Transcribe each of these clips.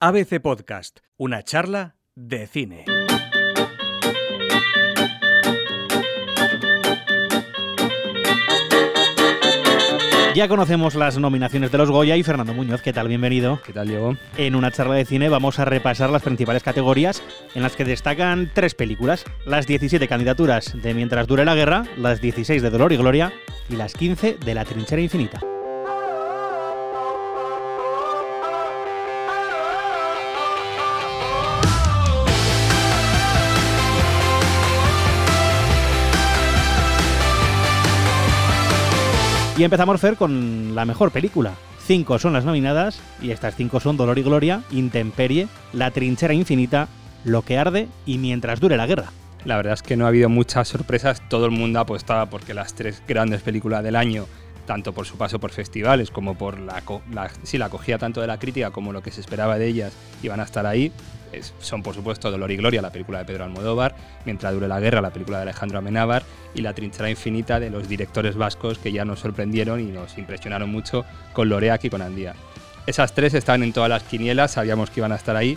ABC Podcast, una charla de cine. Ya conocemos las nominaciones de los Goya y Fernando Muñoz, ¿qué tal? Bienvenido. ¿Qué tal, Diego? En una charla de cine vamos a repasar las principales categorías en las que destacan tres películas, las 17 candidaturas de Mientras dure la guerra, las 16 de Dolor y Gloria y las 15 de La trinchera infinita. Y empezamos, Fer, con la mejor película. Cinco son las nominadas y estas cinco son Dolor y Gloria, Intemperie, La trinchera infinita, Lo que arde y Mientras dure la guerra. La verdad es que no ha habido muchas sorpresas. Todo el mundo apostaba porque las tres grandes películas del año, tanto por su paso por festivales como por la, la, tanto de la crítica como lo que se esperaba de ellas, iban a estar ahí son por supuesto Dolor y Gloria, la película de Pedro Almodóvar, Mientras dure la guerra, la película de Alejandro Amenábar y La trinchera infinita de los directores vascos que ya nos sorprendieron y nos impresionaron mucho con Loreac y con Andía. Esas tres estaban en todas las quinielas, sabíamos que iban a estar ahí.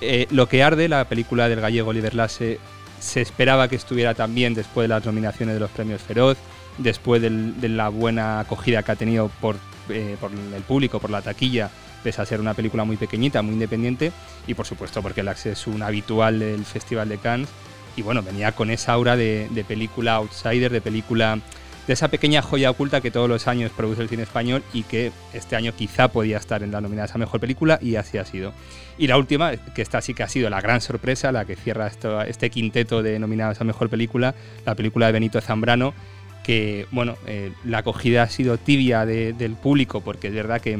Eh, Lo que arde, la película del gallego Oliver Lasse, se esperaba que estuviera también después de las nominaciones de los premios Feroz, después de la buena acogida que ha tenido por, eh, por el público, por la taquilla pese a ser una película muy pequeñita, muy independiente, y por supuesto porque el es un habitual del Festival de Cannes, y bueno, venía con esa aura de, película outsider, de película de esa pequeña joya oculta que todos los años produce el cine español y que este año quizá podía estar en la nominada a mejor película y así ha sido. Y la última, que esta sí que ha sido la gran sorpresa, la que cierra este quinteto de nominados a mejor película, la película de Benito Zambrano, que bueno, eh, la acogida ha sido tibia del público porque es verdad que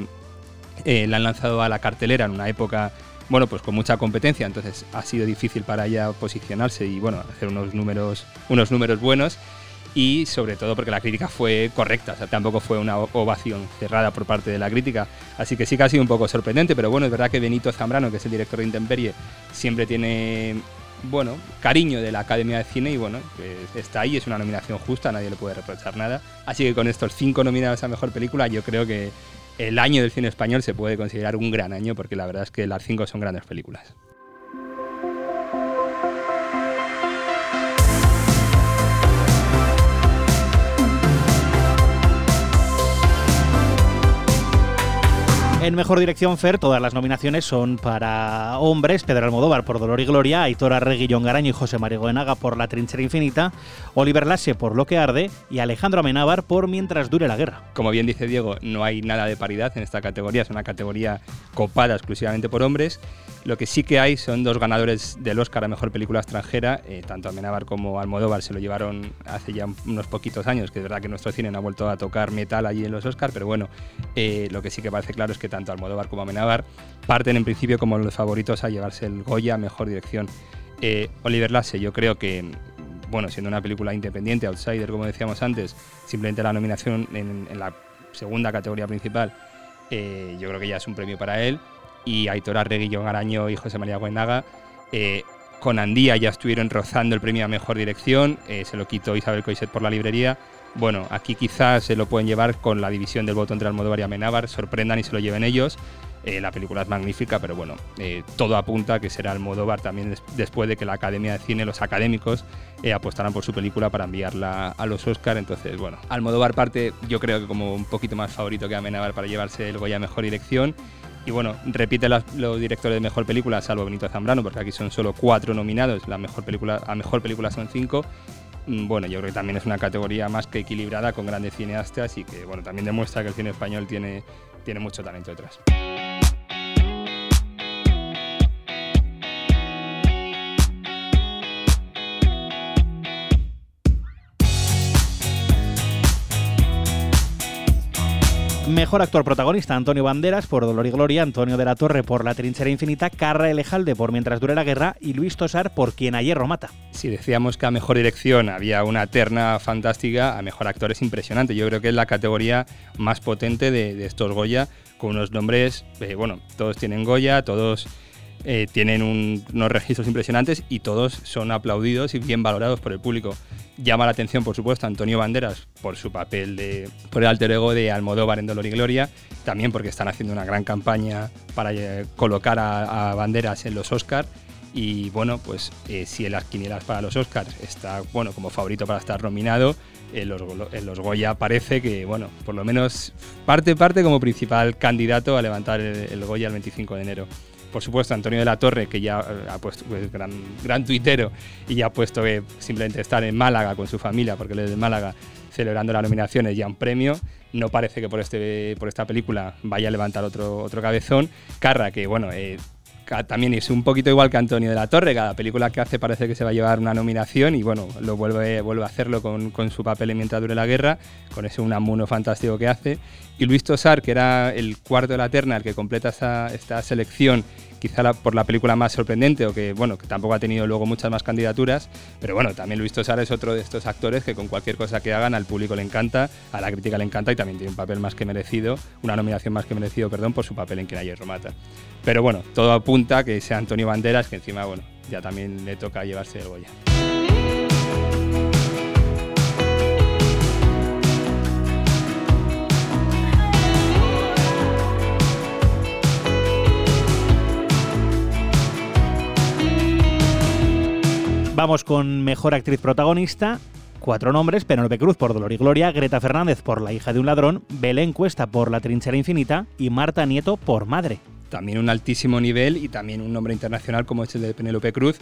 eh, la han lanzado a la cartelera en una época bueno, pues con mucha competencia, entonces ha sido difícil para ella posicionarse y bueno, hacer unos números, unos números buenos y sobre todo porque la crítica fue correcta, tampoco fue una ovación cerrada por parte de la crítica, así que sí que ha sido un poco sorprendente, pero bueno, es verdad que Benito Zambrano, que es el director de Intemperie, siempre tiene bueno, cariño de la Academia de Cine y bueno, está ahí, es una nominación justa, nadie le puede reprochar nada, así que con estos cinco nominados a Mejor Película yo creo que el año del cine español se puede considerar un gran año porque la verdad es que las cinco son grandes películas. En Mejor Dirección Fer, todas las nominaciones son para hombres, Pedro Almodóvar por Dolor y Gloria, Aitor Arregui, Garaño y José María Goenaga por La Trinchera Infinita, Oliver Lasse por Lo que Arde y Alejandro Amenábar por Mientras dure la guerra. Como bien dice Diego, no hay nada de paridad en esta categoría, es una categoría copada exclusivamente por hombres. Lo que sí que hay son dos ganadores del Oscar a Mejor Película Extranjera, eh, tanto Amenábar como Almodóvar se lo llevaron hace ya unos poquitos años, que es verdad que nuestro cine no ha vuelto a tocar metal allí en los Oscars, pero bueno, eh, lo que sí que parece claro es que tanto Almodóvar como Amenábar parten en principio como los favoritos a llevarse el Goya Mejor Dirección. Eh, Oliver Lasse, yo creo que, bueno, siendo una película independiente, outsider, como decíamos antes, simplemente la nominación en, la segunda categoría principal, eh, yo creo que ya es un premio para él. Y Aitor Arregui, John Araño y José María Guenaga, eh, con Andía ya estuvieron rozando el premio a Mejor Dirección, se lo quitó Isabel Coiset por la librería bueno, aquí quizás se lo pueden llevar con la división del voto entre Almodóvar y Amenábar, sorprendan y se lo lleven ellos. Eh, la película es magnífica, pero bueno, eh, todo apunta a que será Almodóvar también después de que la Academia de Cine, los académicos, eh, apostaran por su película para enviarla a los Oscar. Entonces, bueno, Almodóvar parte, yo creo que como un poquito más favorito que Amenábar para llevarse el Goya Mejor Dirección. Y bueno, repite los directores de mejor película, salvo Benito Zambrano, porque aquí son solo cuatro nominados, la mejor película, a mejor película son cinco. Mm, bueno, yo creo que también es una categoría más que equilibrada con grandes cineastas y que bueno, también demuestra que el cine español tiene, tiene mucho talento detrás. Mejor actor protagonista, Antonio Banderas por Dolor y Gloria, Antonio de la Torre por La Trinchera Infinita, Carra Elejalde por Mientras dure la guerra y Luis Tosar por Quien a hierro mata. Si decíamos que a mejor dirección había una terna fantástica, a mejor actor es impresionante. Yo creo que es la categoría más potente de, estos Goya, con unos nombres, eh, bueno, todos tienen Goya, todos eh, tienen unos registros impresionantes y todos son aplaudidos y bien valorados por el público. Llama la atención, por supuesto, Antonio Banderas por su papel de, por el alter ego de Almodóvar en Dolor y Gloria, también porque están haciendo una gran campaña para eh, colocar a, Banderas en los Oscars y bueno, pues eh, si en las quinielas para los Oscars está bueno como favorito para estar nominado, en los, los, Goya parece que, bueno, por lo menos parte parte como principal candidato a levantar el Goya el 25 de enero por supuesto, Antonio de la Torre, que ya eh, ha puesto, pues, gran, gran tuitero, y ya ha puesto que simplemente estar en Málaga con su familia, porque él es de Málaga, celebrando las nominaciones ya un premio. No parece que por, este, por esta película vaya a levantar otro, otro cabezón. Carra, que bueno, eh, también es un poquito igual que Antonio de la Torre, cada película que hace parece que se va a llevar una nominación y bueno, lo vuelve, vuelve a hacerlo con, con su papel en Mientras dure la guerra, con ese Unamuno fantástico que hace. Y Luis Tosar, que era el cuarto de la terna, el que completa esta, esta selección quizá por la película más sorprendente o que, bueno, que tampoco ha tenido luego muchas más candidaturas, pero bueno, también Luis Tosar es otro de estos actores que con cualquier cosa que hagan al público le encanta, a la crítica le encanta y también tiene un papel más que merecido, una nominación más que merecido, perdón, por su papel en Quien ayer Romata. Pero bueno, todo apunta a que sea Antonio Banderas, que encima, bueno, ya también le toca llevarse el Goya. Con mejor actriz protagonista. Cuatro nombres: Penélope Cruz por Dolor y Gloria, Greta Fernández por La hija de un ladrón, Belén Cuesta por La trinchera infinita y Marta Nieto por Madre. También un altísimo nivel y también un nombre internacional como es el de Penélope Cruz.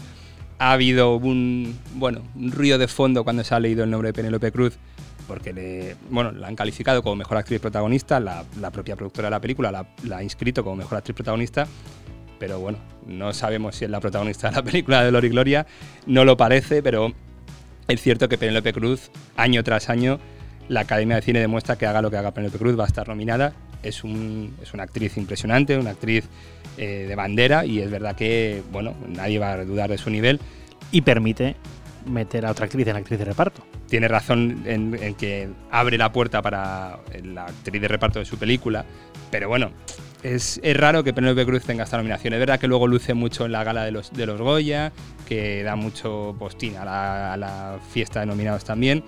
Ha habido un, bueno, un ruido de fondo cuando se ha leído el nombre de Penélope Cruz porque le, bueno, la han calificado como mejor actriz protagonista, la, propia productora de la película la, la, ha inscrito como mejor actriz protagonista pero bueno, no sabemos si es la protagonista de la película de Lori Gloria, no lo parece, pero es cierto que Penélope Cruz, año tras año, la Academia de Cine demuestra que haga lo que haga Penélope Cruz, va a estar nominada. Es, un, es una actriz impresionante, una actriz eh, de bandera y es verdad que, bueno, nadie va a dudar de su nivel. Y permite meter a otra actriz en actriz de reparto. Tiene razón en, en que abre la puerta para la actriz de reparto de su película, pero bueno, es, raro que Penélope Cruz tenga esta nominación. Es verdad que luego luce mucho en la gala de los, de los Goya, que da mucho postín a la, fiesta de nominados también.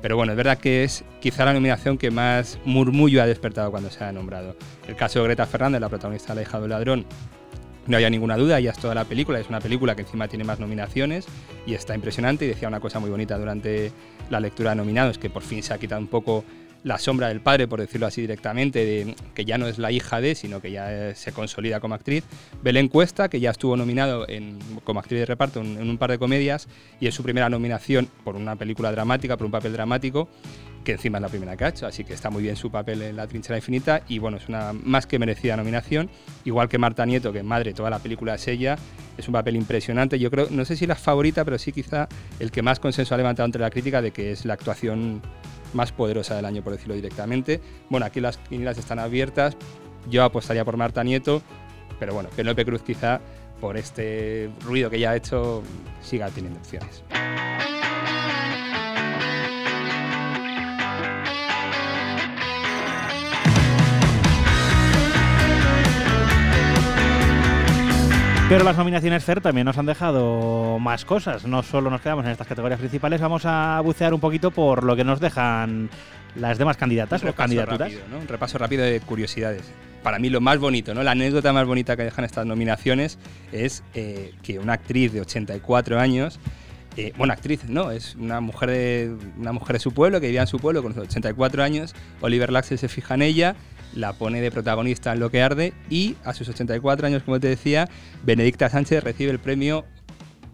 Pero bueno, es verdad que es quizá la nominación que más murmullo ha despertado cuando se ha nombrado. El caso de Greta Fernández, la protagonista de La hija del ladrón, no había ninguna duda, ella es toda la película, es una película que encima tiene más nominaciones y está impresionante y decía una cosa muy bonita durante la lectura de nominados, que por fin se ha quitado un poco la sombra del padre, por decirlo así directamente, de, que ya no es la hija de, sino que ya se consolida como actriz. Belén Cuesta, que ya estuvo nominado en, como actriz de reparto en, un par de comedias y es su primera nominación por una película dramática, por un papel dramático, que encima es la primera que ha hecho, así que está muy bien su papel en La Trinchera Infinita y bueno, es una más que merecida nominación, igual que Marta Nieto, que madre, toda la película es ella, es un papel impresionante, yo creo, no sé si la favorita, pero sí quizá el que más consenso ha levantado entre la crítica de que es la actuación más poderosa del año, por decirlo directamente. Bueno, aquí las quinielas están abiertas. Yo apostaría por Marta Nieto, pero bueno, Penélope Cruz quizá por este ruido que ya ha hecho siga teniendo opciones. Pero las nominaciones FER también nos han dejado más cosas. No solo nos quedamos en estas categorías principales, vamos a bucear un poquito por lo que nos dejan las demás candidatas o candidaturas. Un repaso rápido de curiosidades. Para mí lo más bonito, ¿no? la anécdota más bonita que dejan estas nominaciones es eh, que una actriz de 84 años eh, bueno, actriz, no, es una mujer, de, una mujer de su pueblo que vivía en su pueblo con 84 años. Oliver Laxel se fija en ella, la pone de protagonista en Lo que arde y a sus 84 años, como te decía, Benedicta Sánchez recibe el premio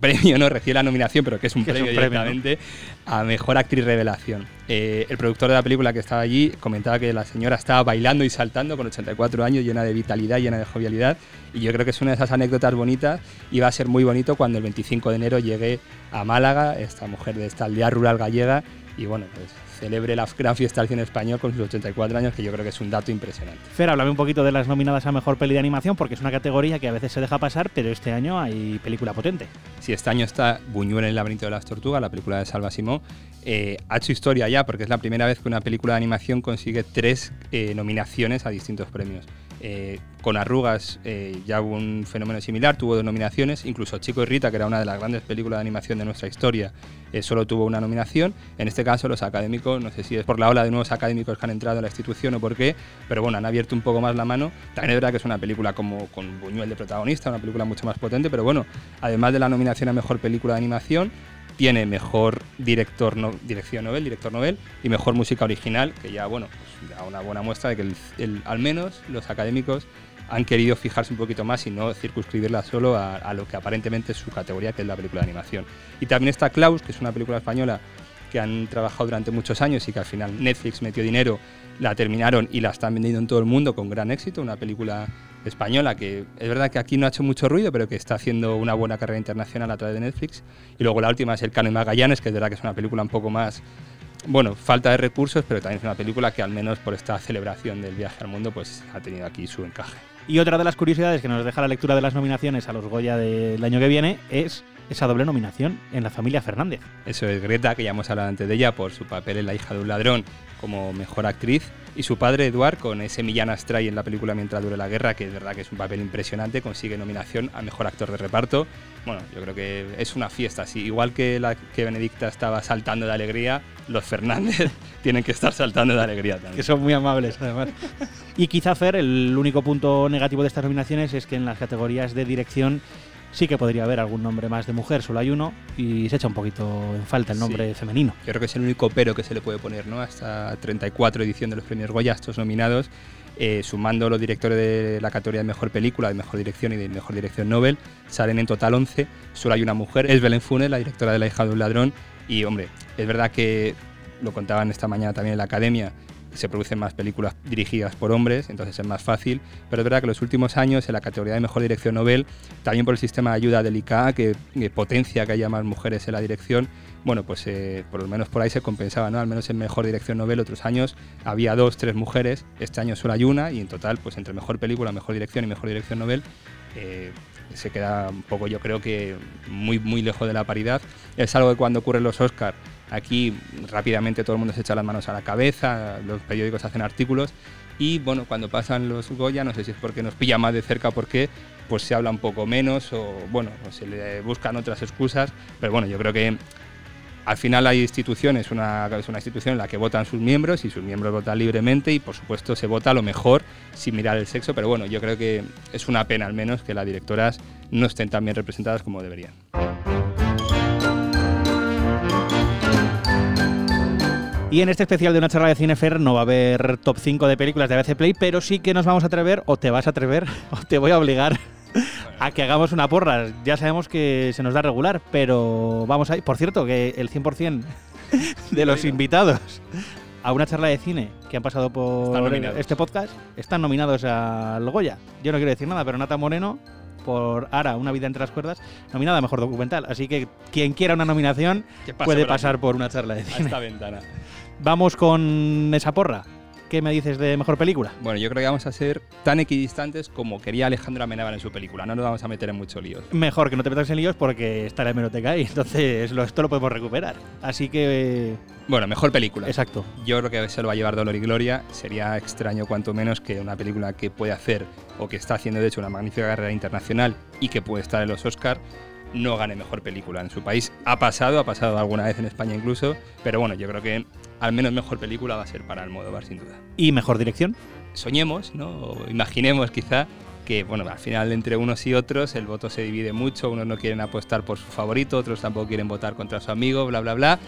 premio, no recibe la nominación, pero que es un premio directamente a Mejor Actriz Revelación. Eh, el productor de la película que estaba allí comentaba que la señora estaba bailando y saltando con 84 años, llena de vitalidad, llena de jovialidad, y yo creo que es una de esas anécdotas bonitas y va a ser muy bonito cuando el 25 de enero llegue a Málaga, esta mujer de esta aldea rural gallega, y bueno, pues celebre la gran fiesta del cine español con sus 84 años, que yo creo que es un dato impresionante. Fer, háblame un poquito de las nominadas a Mejor Peli de Animación, porque es una categoría que a veces se deja pasar, pero este año hay película potente. Sí, este año está Buñuel en el laberinto de las tortugas, la película de Salva Simón. Eh, ha hecho historia ya, porque es la primera vez que una película de animación consigue tres eh, nominaciones a distintos premios. Eh, con arrugas eh, ya hubo un fenómeno similar, tuvo dos nominaciones, incluso Chico y Rita, que era una de las grandes películas de animación de nuestra historia, eh, solo tuvo una nominación. En este caso los académicos, no sé si es por la ola de nuevos académicos que han entrado a la institución o por qué, pero bueno, han abierto un poco más la mano. También es verdad que es una película como con Buñuel de protagonista, una película mucho más potente, pero bueno, además de la nominación a Mejor Película de Animación, tiene mejor director no, dirección novel, director novel y mejor música original, que ya bueno, pues da una buena muestra de que al menos los académicos han querido fijarse un poquito más y no circunscribirla solo a, a, lo que aparentemente es su categoría, que es la película de animación. Y también está Klaus, que es una película española que han trabajado durante muchos años y que al final Netflix metió dinero, la terminaron y la están vendiendo en todo el mundo con gran éxito, una película española que es verdad que aquí no ha hecho mucho ruido, pero que está haciendo una buena carrera internacional a través de Netflix. Y luego la última es El Cano y Magallanes, que es verdad que es una película un poco más, bueno, falta de recursos, pero también es una película que al menos por esta celebración del viaje al mundo, pues ha tenido aquí su encaje. Y otra de las curiosidades que nos deja la lectura de las nominaciones a los Goya del año que viene es esa doble nominación en la familia Fernández. Eso es Greta, que ya hemos hablado antes de ella, por su papel en La hija de un ladrón como mejor actriz, y su padre Eduard con ese Millán Astray en la película Mientras dure la guerra, que es verdad que es un papel impresionante, consigue nominación a mejor actor de reparto. Bueno, yo creo que es una fiesta, así igual que la que Benedicta estaba saltando de alegría, los Fernández tienen que estar saltando de alegría también. Que son muy amables, además. y quizá, Fer, el único punto negativo de estas nominaciones es que en las categorías de dirección sí que podría haber algún nombre más de mujer, solo hay uno y se echa un poquito en falta el nombre sí. femenino. Yo creo que es el único pero que se le puede poner ¿no? a esta 34 edición de los premios Goya, estos nominados, eh, sumando los directores de la categoría de mejor película, de mejor dirección y de mejor dirección Nobel, salen en total 11, solo hay una mujer, es Belén Funes, la directora de La hija de un ladrón, y hombre, es verdad que lo contaban esta mañana también en la academia, se producen más películas dirigidas por hombres, entonces es más fácil. Pero es verdad que en los últimos años, en la categoría de mejor dirección Nobel, también por el sistema de ayuda del ICA, que, potencia que haya más mujeres en la dirección, bueno, pues eh, por lo menos por ahí se compensaba, ¿no? Al menos en mejor dirección Nobel otros años había dos, tres mujeres, este año solo hay una, y en total, pues entre mejor película, mejor dirección y mejor dirección Nobel, eh, se queda un poco, yo creo que muy, muy lejos de la paridad. Es algo que cuando ocurren los Oscars Aquí rápidamente todo el mundo se echa las manos a la cabeza, los periódicos hacen artículos y bueno, cuando pasan los Goya, no sé si es porque nos pilla más de cerca o por qué, pues se habla un poco menos o bueno, se le buscan otras excusas, pero bueno, yo creo que al final hay instituciones, una, es una institución en la que votan sus miembros y sus miembros votan libremente y por supuesto se vota lo mejor sin mirar el sexo, pero bueno, yo creo que es una pena al menos que las directoras no estén tan bien representadas como deberían. Y en este especial de una charla de Cinefer no va a haber top 5 de películas de ABC Play, pero sí que nos vamos a atrever, o te vas a atrever, o te voy a obligar a que hagamos una porra. Ya sabemos que se nos da regular, pero vamos a ir. Por cierto, que el 100% de los invitados a una charla de cine que han pasado por este podcast están nominados al Goya. Yo no quiero decir nada, pero Nata Moreno por Ara, Una vida entre las cuerdas, nominada a Mejor Documental. Así que quien quiera una nominación puede por pasar aquí. por una charla de cine. A esta ventana. Vamos con esa porra. ¿Qué me dices de mejor película? Bueno, yo creo que vamos a ser tan equidistantes como quería Alejandro Amenábar en su película. No nos vamos a meter en muchos líos. Mejor que no te metas en líos porque está la hemeroteca ahí. Entonces, lo, esto lo podemos recuperar. Así que. Bueno, mejor película. Exacto. Yo creo que se lo va a llevar Dolor y Gloria. Sería extraño, cuanto menos, que una película que puede hacer o que está haciendo, de hecho, una magnífica carrera internacional y que puede estar en los Oscars no gane mejor película en su país. Ha pasado, ha pasado alguna vez en España incluso, pero bueno, yo creo que al menos mejor película va a ser para Almodóvar sin duda. ¿Y mejor dirección? Soñemos, ¿no? O imaginemos quizá que bueno, al final entre unos y otros el voto se divide mucho, unos no quieren apostar por su favorito, otros tampoco quieren votar contra su amigo, bla bla bla.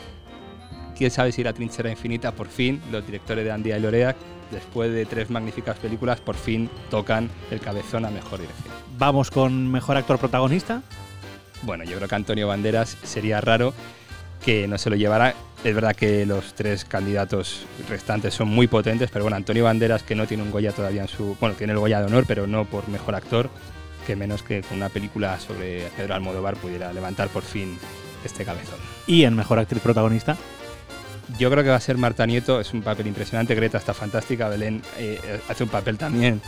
Quién sabe si la trinchera infinita por fin, los directores de Andía y Lorea, después de tres magníficas películas, por fin tocan el cabezón a mejor dirección. Vamos con mejor actor protagonista. Bueno, yo creo que Antonio Banderas sería raro que no se lo llevara. Es verdad que los tres candidatos restantes son muy potentes, pero bueno, Antonio Banderas, que no tiene un Goya todavía en su. Bueno, tiene el Goya de honor, pero no por mejor actor, que menos que con una película sobre Pedro Almodóvar pudiera levantar por fin este cabezón. ¿Y en mejor actriz protagonista? Yo creo que va a ser Marta Nieto, es un papel impresionante, Greta está fantástica, Belén eh, hace un papel también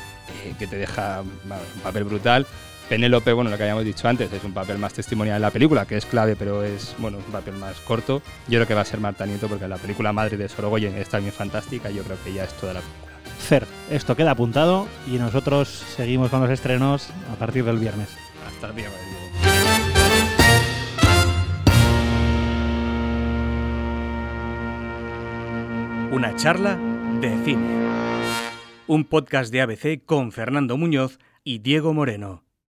eh, que te deja un papel brutal. Penélope, bueno, lo que habíamos dicho antes, es un papel más testimonial en la película, que es clave, pero es, bueno, un papel más corto. Yo creo que va a ser Marta Nieto, porque la película Madre de Sorogoyen es también fantástica, yo creo que ya es toda la película. Fer, esto queda apuntado y nosotros seguimos con los estrenos a partir del viernes. Hasta el viernes. Una charla de cine. Un podcast de ABC con Fernando Muñoz y Diego Moreno.